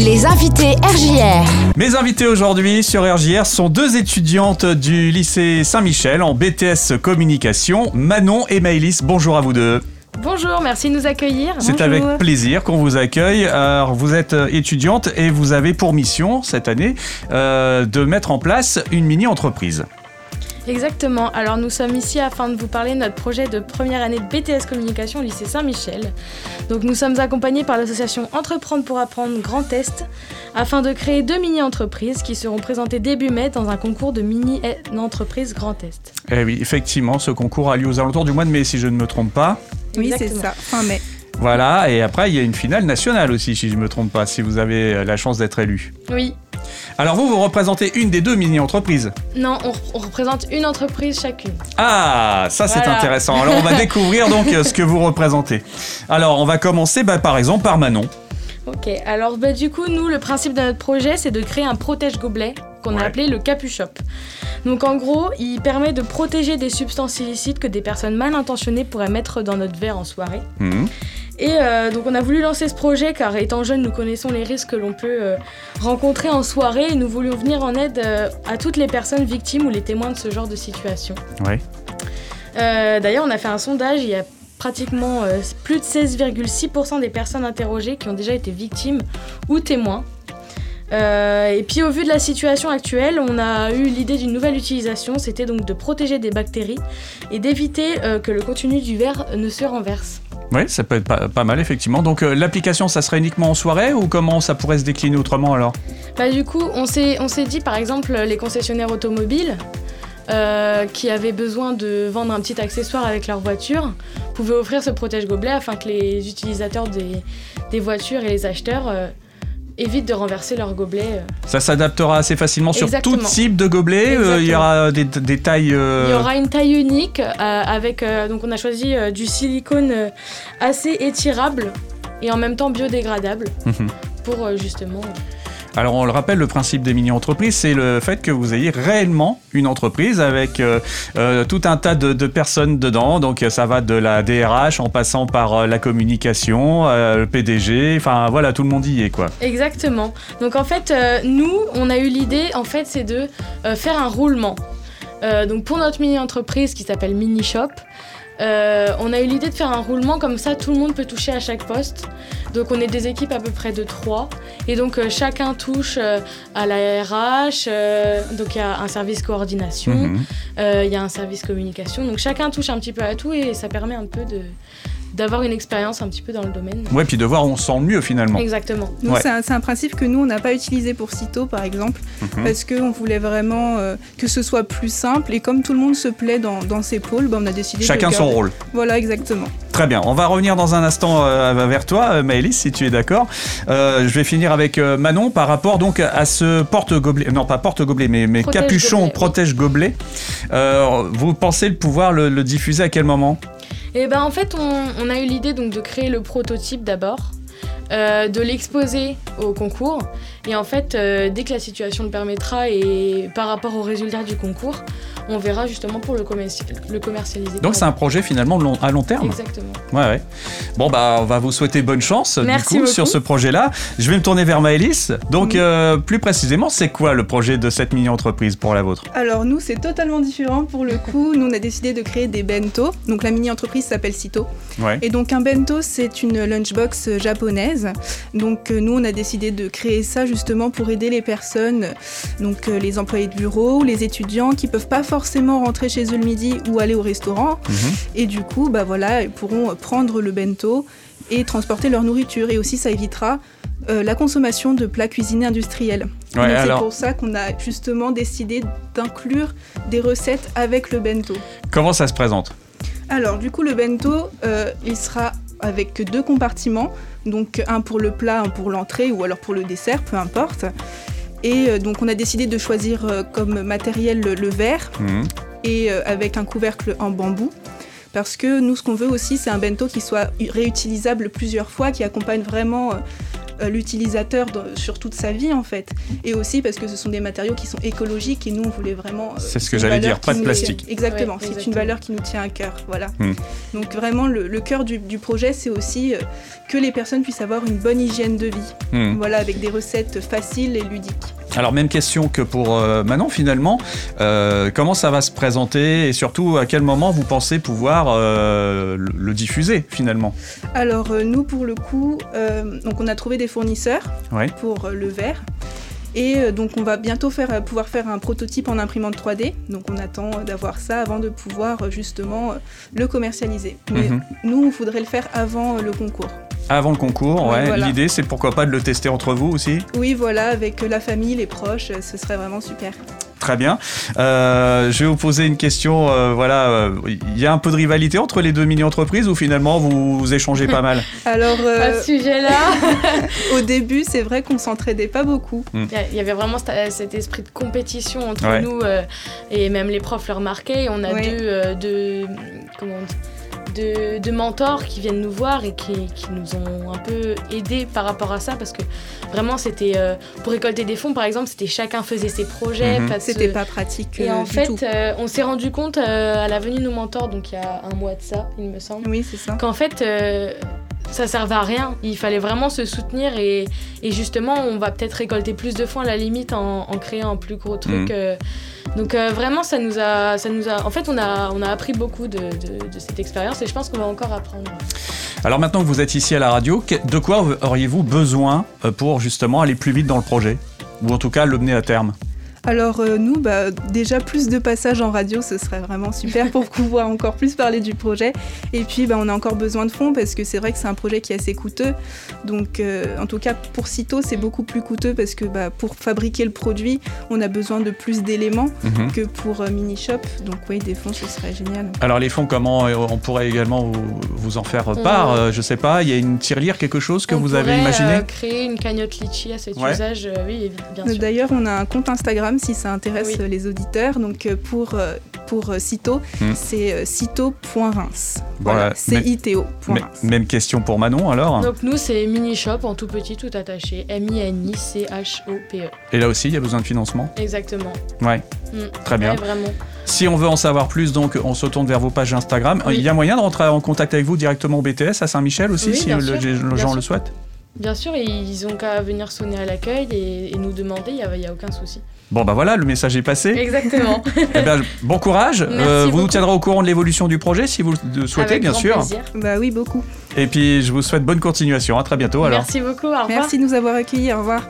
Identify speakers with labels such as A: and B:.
A: Les invités RJR.
B: Mes invités aujourd'hui sur RJR sont deux étudiantes du lycée Saint-Michel en BTS Communication, Manon et Maëlys. Bonjour à vous deux.
C: Bonjour, merci de nous accueillir.
B: C'est avec plaisir qu'on vous accueille. Alors, vous êtes étudiante et vous avez pour mission cette année euh, de mettre en place une mini-entreprise.
C: Exactement. Alors nous sommes ici afin de vous parler de notre projet de première année de BTS Communication au lycée Saint-Michel. Donc nous sommes accompagnés par l'association Entreprendre pour apprendre Grand Est afin de créer deux mini-entreprises qui seront présentées début mai dans un concours de mini-entreprise Grand Est.
B: Eh oui, effectivement, ce concours a lieu aux alentours du mois de mai si je ne me trompe pas.
D: Oui, c'est ça, fin mai.
B: Voilà, et après il y a une finale nationale aussi si je ne me trompe pas, si vous avez la chance d'être élu.
C: Oui.
B: Alors vous, vous représentez une des deux mini-entreprises
C: Non, on, représente une entreprise chacune.
B: Ah, ça c'est intéressant. Alors on va découvrir donc ce que vous représentez. Alors on va commencer bah, par exemple par Manon.
C: Ok, alors bah, du coup, nous, le principe de notre projet, c'est de créer un protège-gobelet qu'on a appelé le Capuchop. Donc en gros, il permet de protéger des substances illicites que des personnes mal intentionnées pourraient mettre dans notre verre en soirée. Mhm. Et euh, donc on a voulu lancer ce projet car étant jeune, nous connaissons les risques que l'on peut euh, rencontrer en soirée et nous voulions venir en aide euh, à toutes les personnes victimes ou les témoins de ce genre de situation.
B: Ouais.
C: D'ailleurs, on a fait un sondage, il y a pratiquement plus de 16,6% des personnes interrogées qui ont déjà été victimes ou témoins. et puis au vu de la situation actuelle, on a eu l'idée d'une nouvelle utilisation, c'était donc de protéger des bactéries et d'éviter que le contenu du verre ne se renverse.
B: Oui, ça peut être pas, mal, effectivement. Donc euh, l'application, ça serait uniquement en soirée ou comment ça pourrait se décliner autrement alors?
C: Bah, Du coup, on s'est dit, par exemple, les concessionnaires automobiles euh, qui avaient besoin de vendre un petit accessoire avec leur voiture pouvaient offrir ce protège-gobelet afin que les utilisateurs des, voitures et les acheteurs... Euh, évite de renverser leur gobelet. Euh.
B: Ça s'adaptera assez facilement sur tout type de gobelet. Euh, il y aura des, tailles.
C: Euh, il y aura une taille unique avec. donc on a choisi du silicone assez étirable et en même temps biodégradable mhm. pour justement.
B: Alors on le rappelle, le principe des mini-entreprises, c'est le fait que vous ayez réellement une entreprise avec euh, euh, tout un tas de, personnes dedans. Donc ça va de la DRH en passant par euh, la communication, le PDG, enfin voilà, tout le monde y est quoi.
C: Exactement. Donc en fait, nous, on a eu l'idée, en fait, c'est de faire un roulement. donc pour notre mini-entreprise qui s'appelle Mini Shop, euh, on a eu l'idée de faire un roulement comme ça, tout le monde peut toucher à chaque poste. Donc on est des équipes à peu près de trois. Et donc euh, chacun touche euh, à la RH, donc il y a un service coordination, mhm. il y a un service communication. Donc chacun touche un petit peu à tout et ça permet un peu de, d'avoir une expérience un petit peu dans le domaine.
B: Ouais, puis de voir où on sent le mieux finalement.
C: Exactement.
D: C'est un, principe que nous, on n'a pas utilisé pour Cito, par exemple, mhm. parce qu'on voulait vraiment euh, que ce soit plus simple. Et comme tout le monde se plaît dans, dans ses pôles, ben, on a décidé
B: Chacun son rôle.
D: Voilà, exactement.
B: Très bien. On va revenir dans un instant euh, vers toi, euh, Maëlys, si tu es d'accord. je vais finir avec Manon par rapport donc à ce porte-gobelet, non pas porte-gobelet, mais, mais capuchon protège-gobelet. vous pensez le pouvoir le diffuser à quel moment?
C: Et ben en fait, on, a eu l'idée donc de créer le prototype d'abord, euh, de l'exposer au concours. Et en fait, euh, dès que la situation le permettra et par rapport aux résultats du concours, on verra justement pour le, le commercialiser.
B: Donc c'est un projet finalement à long terme
C: Exactement.
B: Ouais, ouais. Bon, bah on va vous souhaiter bonne chance du coup sur ce projet-là. Je vais me tourner vers Maëlys. Donc euh, plus précisément, c'est quoi le projet de cette mini-entreprise pour la vôtre?
D: Alors nous, c'est totalement différent pour le coup. nous, on a décidé de créer des bento. Donc la mini-entreprise s'appelle Cito.
B: Ouais.
D: Et donc un bento, c'est une lunchbox japonaise. Donc euh, nous, on a décidé de créer ça justement pour aider les personnes, donc euh, les employés de bureau ou les étudiants qui peuvent pas forcément rentrer chez eux le midi ou aller au restaurant. Mhm. Et du coup, bah voilà, ils pourront prendre le bento et transporter leur nourriture. Et aussi, ça évitera euh, la consommation de plats cuisinés industriels. c'est pour ça qu'on a justement décidé d'inclure des recettes avec le bento.
B: Comment ça se présente?
D: Alors, du coup, le bento, euh, il sera avec deux compartiments, donc un pour le plat, un pour l'entrée ou alors pour le dessert, peu importe. Et euh, donc on a décidé de choisir euh, comme matériel le, verre mhm. et euh, avec un couvercle en bambou. Parce que nous, ce qu'on veut aussi, c'est un bento qui soit réutilisable plusieurs fois, qui accompagne vraiment l'utilisateur dans- sur toute sa vie en fait. Et aussi parce que ce sont des matériaux qui sont écologiques et nous on voulait vraiment. euh,
B: C'est ce que j'allais dire, pas de plastique.
D: Exactement,
C: Ouais,
D: c'est une valeur qui nous tient à cœur. Voilà.
B: Hmm.
D: Donc vraiment le, le cœur du, du projet c'est aussi euh, que les personnes puissent avoir une bonne hygiène de vie.
B: Hmm.
D: Voilà, avec des recettes faciles et ludiques.
B: Alors même question que pour euh, Manon finalement, Euh, comment ça va se présenter et surtout à quel moment vous pensez pouvoir euh, le, le diffuser finalement?
D: Alors nous pour le coup, donc on a trouvé des fournisseurs
B: Ouais.
D: pour le verre. Et donc on va bientôt faire, pouvoir faire un prototype en imprimante 3D. Donc on attend d'avoir ça avant de pouvoir justement le commercialiser. Mais
B: Mhm.
D: nous, faudrait le faire avant le concours.
B: Avant le concours, ouais.
D: voilà.
B: L'idée c'est pourquoi pas de le tester entre vous aussi
D: Oui, voilà, avec euh, la famille, les proches, euh, ce serait vraiment super.
B: Très bien. Euh, je vais vous poser une question. euh, voilà, euh, il y a un peu de rivalité entre les deux mini-entreprises ou finalement vous, vous échangez pas mal
D: Alors
C: À
D: euh,
C: ce sujet-là,
D: au début, c'est vrai qu'on s'entraidait pas beaucoup.
C: il y a- il y avait vraiment cet- cet esprit de compétition entre
B: Ouais.
C: nous euh, et même les profs le remarquaient. On a
D: Ouais.
C: deux, euh, deux- comment on dit? De, de mentors qui viennent nous voir et qui, qui nous ont un peu aidés par rapport à ça parce que vraiment c'était euh, pour récolter des fonds par exemple c'était chacun faisait ses projets parce que-
D: C'était pas pratique
C: et
D: euh,
C: en
D: du
C: fait
D: tout.
C: euh, on s'est rendu compte euh, à la venue de nos mentors donc il y a un mois de ça il me semble
D: Oui, c'est ça.
C: qu'en fait, euh, ça servait à rien. Il fallait vraiment se soutenir et, et justement, on va peut-être récolter plus de fonds à la limite en, en créant un plus gros truc.
B: Mhm.
C: euh. donc euh, vraiment, ça nous a, ça nous a. En fait, on a, on a appris beaucoup de, de- de cette expérience et je pense qu'on va encore apprendre.
B: Alors maintenant que vous êtes ici à la radio, de quoi auriez-vous besoin euh, pour justement aller plus vite dans le projet? Ou en tout cas le mener à terme?
D: Alors euh, nous, bah, déjà plus de passages en radio, ce serait vraiment super pour pouvoir encore plus parler du projet. Et puis bah, on a encore besoin de fonds parce que c'est vrai que c'est un projet qui est assez coûteux. Donc euh, en tout cas pour Cito, c'est beaucoup plus coûteux parce que bah, pour fabriquer le produit, on a besoin de plus d'éléments
B: Mhm.
D: que pour euh, Mini Shop. Donc oui, des fonds, ce serait génial.
B: Alors les fonds, comment euh, on pourrait également vous, vous en faire part
C: On-
B: euh, Je sais pas, il y a une tirelire, quelque chose que
C: On
B: vous avez imaginé
C: euh, Créer une cagnotte litchi à cet
B: Ouais.
C: usage, euh, oui, bien sûr.
D: D'ailleurs, on a un compte Instagram si ça intéresse
C: Oui.
D: les auditeurs. Donc euh, pour, euh, pour euh, Cito,
B: Hmm.
D: c'est cito.reims.
B: Voilà.
D: C-I-T-O.
B: Mais- Même question pour Manon alors
C: Donc nous, c'est Mini Shop en tout petit, tout attaché. M-I-N-I-C-H-O-P-E.
B: Et là aussi, il y a besoin de financement.
C: Exactement.
B: Ouais,
C: Mm.
B: très bien.
C: Ouais, vraiment.
B: Si on veut en savoir plus, donc on se tourne vers vos pages Instagram.
C: Oui.
B: Il y a moyen de rentrer en contact avec vous directement au BTS à Saint-Michel aussi,
C: Oui,
B: si le- les gens
C: sûr.
B: le souhaitent
C: Bien sûr, et ils ont qu'à venir sonner à l'accueil et, et nous demander, il n'y a, y a aucun souci.
B: Bon bah voilà, le message est passé.
C: Exactement.
B: Eh ben, bon courage.
C: Merci
B: Euh, vous nous tiendrez au courant de l'évolution du projet si vous le souhaitez,
C: Avec
B: bien
C: grand
B: sûr.
C: plaisir.
D: Bah oui, beaucoup.
B: Et puis je vous souhaite bonne continuation. À très bientôt alors.
C: Merci beaucoup, au revoir.
D: Merci de nous avoir accueillis. Au revoir.